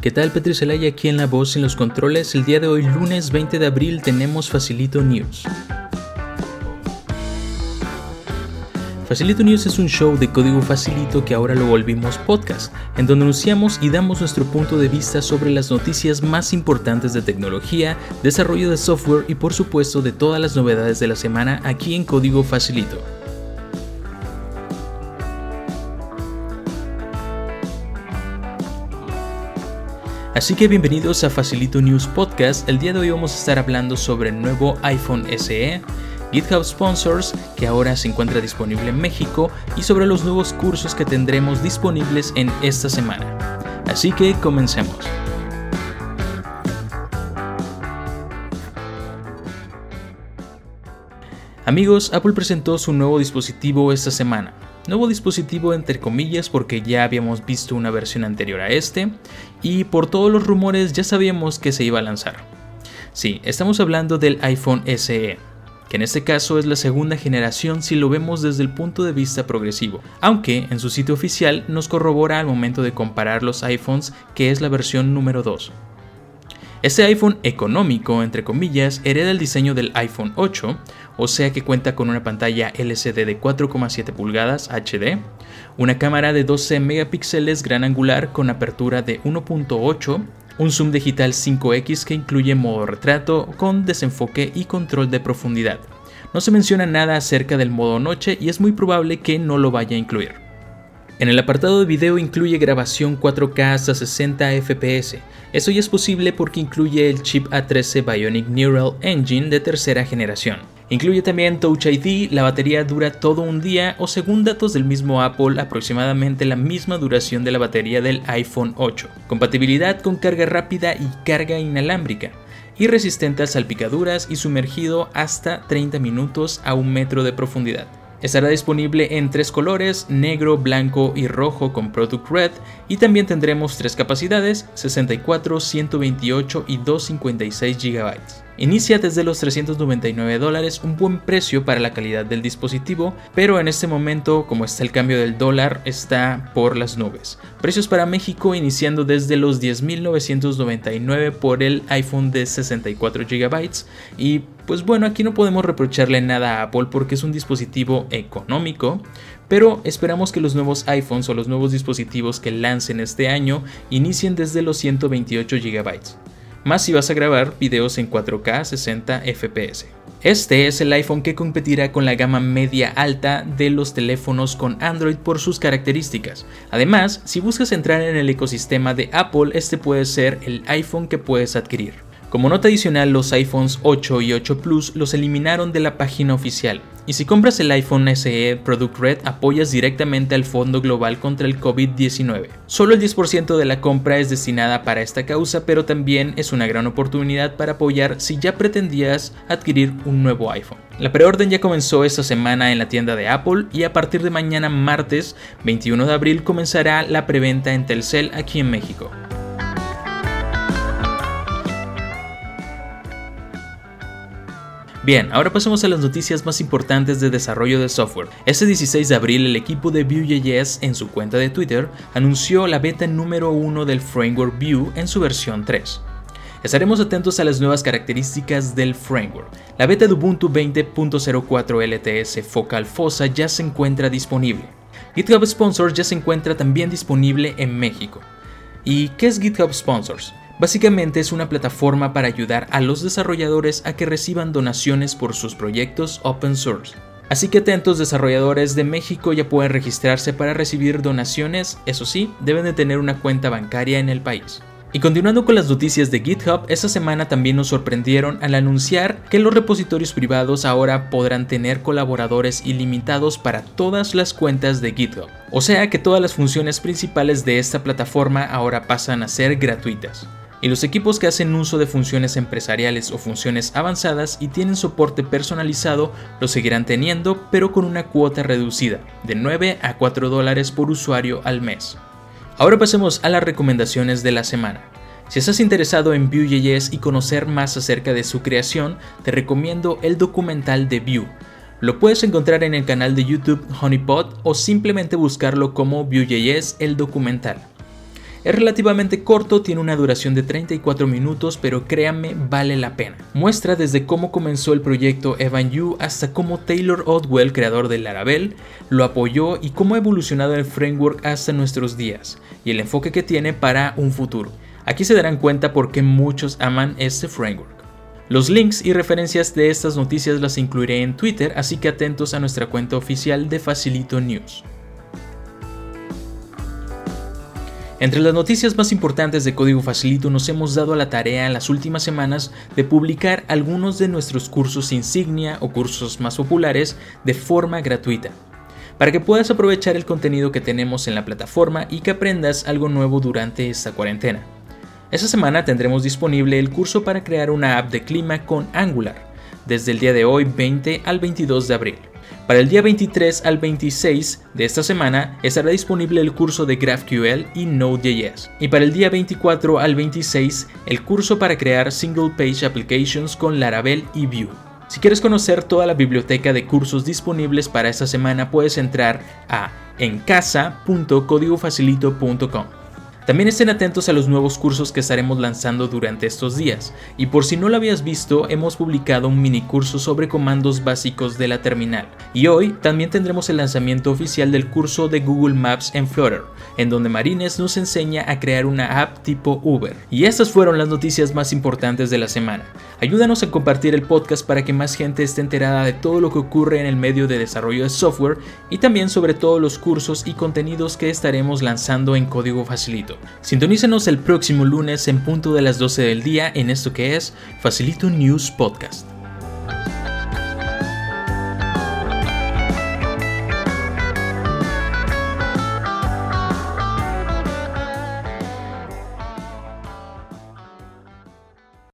¿Qué tal Petri Celaya aquí en la voz en los controles? El día de hoy, lunes 20 de abril, tenemos Facilito News. Facilito News es un show de código facilito que ahora lo volvimos podcast, en donde anunciamos y damos nuestro punto de vista sobre las noticias más importantes de tecnología, desarrollo de software y por supuesto de todas las novedades de la semana aquí en código facilito. Así que bienvenidos a Facilito News Podcast. El día de hoy vamos a estar hablando sobre el nuevo iPhone SE, GitHub Sponsors, que ahora se encuentra disponible en México, y sobre los nuevos cursos que tendremos disponibles en esta semana. Así que comencemos. Amigos, Apple presentó su nuevo dispositivo esta semana. Nuevo dispositivo entre comillas porque ya habíamos visto una versión anterior a este y por todos los rumores ya sabíamos que se iba a lanzar. Sí, estamos hablando del iPhone SE, que en este caso es la segunda generación si lo vemos desde el punto de vista progresivo, aunque en su sitio oficial nos corrobora al momento de comparar los iPhones que es la versión número 2. Este iPhone económico, entre comillas, hereda el diseño del iPhone 8, o sea que cuenta con una pantalla LCD de 4,7 pulgadas HD, una cámara de 12 megapíxeles gran angular con apertura de 1.8, un zoom digital 5X que incluye modo retrato con desenfoque y control de profundidad. No se menciona nada acerca del modo noche y es muy probable que no lo vaya a incluir. En el apartado de video incluye grabación 4K hasta 60 fps. Eso ya es posible porque incluye el chip A13 Bionic Neural Engine de tercera generación. Incluye también Touch ID, la batería dura todo un día o según datos del mismo Apple aproximadamente la misma duración de la batería del iPhone 8. Compatibilidad con carga rápida y carga inalámbrica. Y resistente a salpicaduras y sumergido hasta 30 minutos a un metro de profundidad. Estará disponible en tres colores, negro, blanco y rojo con Product Red y también tendremos tres capacidades, 64, 128 y 256 GB. Inicia desde los 399 dólares, un buen precio para la calidad del dispositivo, pero en este momento, como está el cambio del dólar, está por las nubes. Precios para México iniciando desde los 10.999 por el iPhone de 64 GB y pues bueno, aquí no podemos reprocharle nada a Apple porque es un dispositivo económico, pero esperamos que los nuevos iPhones o los nuevos dispositivos que lancen este año inicien desde los 128 GB más si vas a grabar videos en 4K 60 fps. Este es el iPhone que competirá con la gama media alta de los teléfonos con Android por sus características. Además, si buscas entrar en el ecosistema de Apple, este puede ser el iPhone que puedes adquirir. Como nota adicional, los iPhones 8 y 8 Plus los eliminaron de la página oficial. Y si compras el iPhone SE Product Red, apoyas directamente al Fondo Global contra el COVID-19. Solo el 10% de la compra es destinada para esta causa, pero también es una gran oportunidad para apoyar si ya pretendías adquirir un nuevo iPhone. La preorden ya comenzó esta semana en la tienda de Apple y a partir de mañana martes 21 de abril comenzará la preventa en Telcel aquí en México. Bien, ahora pasemos a las noticias más importantes de desarrollo de software. Este 16 de abril el equipo de Vue.js en su cuenta de Twitter anunció la beta número 1 del framework Vue en su versión 3. Estaremos atentos a las nuevas características del framework. La beta de Ubuntu 20.04 LTS Focal Fossa ya se encuentra disponible. GitHub Sponsors ya se encuentra también disponible en México. ¿Y qué es GitHub Sponsors? Básicamente es una plataforma para ayudar a los desarrolladores a que reciban donaciones por sus proyectos open source. Así que atentos desarrolladores de México ya pueden registrarse para recibir donaciones, eso sí, deben de tener una cuenta bancaria en el país. Y continuando con las noticias de GitHub, esta semana también nos sorprendieron al anunciar que los repositorios privados ahora podrán tener colaboradores ilimitados para todas las cuentas de GitHub. O sea que todas las funciones principales de esta plataforma ahora pasan a ser gratuitas y los equipos que hacen uso de funciones empresariales o funciones avanzadas y tienen soporte personalizado lo seguirán teniendo, pero con una cuota reducida, de 9 a 4 dólares por usuario al mes. Ahora pasemos a las recomendaciones de la semana. Si estás interesado en Vue.js y conocer más acerca de su creación, te recomiendo el documental de Vue. Lo puedes encontrar en el canal de YouTube Honeypot o simplemente buscarlo como Vue.js el documental. Es relativamente corto, tiene una duración de 34 minutos, pero créanme, vale la pena. Muestra desde cómo comenzó el proyecto Evan You hasta cómo Taylor Odwell, creador de Laravel, lo apoyó y cómo ha evolucionado el framework hasta nuestros días, y el enfoque que tiene para un futuro. Aquí se darán cuenta por qué muchos aman este framework. Los links y referencias de estas noticias las incluiré en Twitter, así que atentos a nuestra cuenta oficial de Facilito News. Entre las noticias más importantes de Código Facilito nos hemos dado a la tarea en las últimas semanas de publicar algunos de nuestros cursos insignia o cursos más populares de forma gratuita, para que puedas aprovechar el contenido que tenemos en la plataforma y que aprendas algo nuevo durante esta cuarentena. Esta semana tendremos disponible el curso para crear una app de clima con Angular, desde el día de hoy 20 al 22 de abril. Para el día 23 al 26 de esta semana estará disponible el curso de GraphQL y Node.js. Y para el día 24 al 26 el curso para crear Single Page Applications con Laravel y Vue. Si quieres conocer toda la biblioteca de cursos disponibles para esta semana puedes entrar a encasa.códigofacilito.com. También estén atentos a los nuevos cursos que estaremos lanzando durante estos días, y por si no lo habías visto, hemos publicado un mini curso sobre comandos básicos de la terminal, y hoy también tendremos el lanzamiento oficial del curso de Google Maps en Flutter, en donde Marines nos enseña a crear una app tipo Uber. Y estas fueron las noticias más importantes de la semana. Ayúdanos a compartir el podcast para que más gente esté enterada de todo lo que ocurre en el medio de desarrollo de software y también sobre todos los cursos y contenidos que estaremos lanzando en código facilito. Sintonícenos el próximo lunes en punto de las 12 del día en esto que es Facilito News Podcast.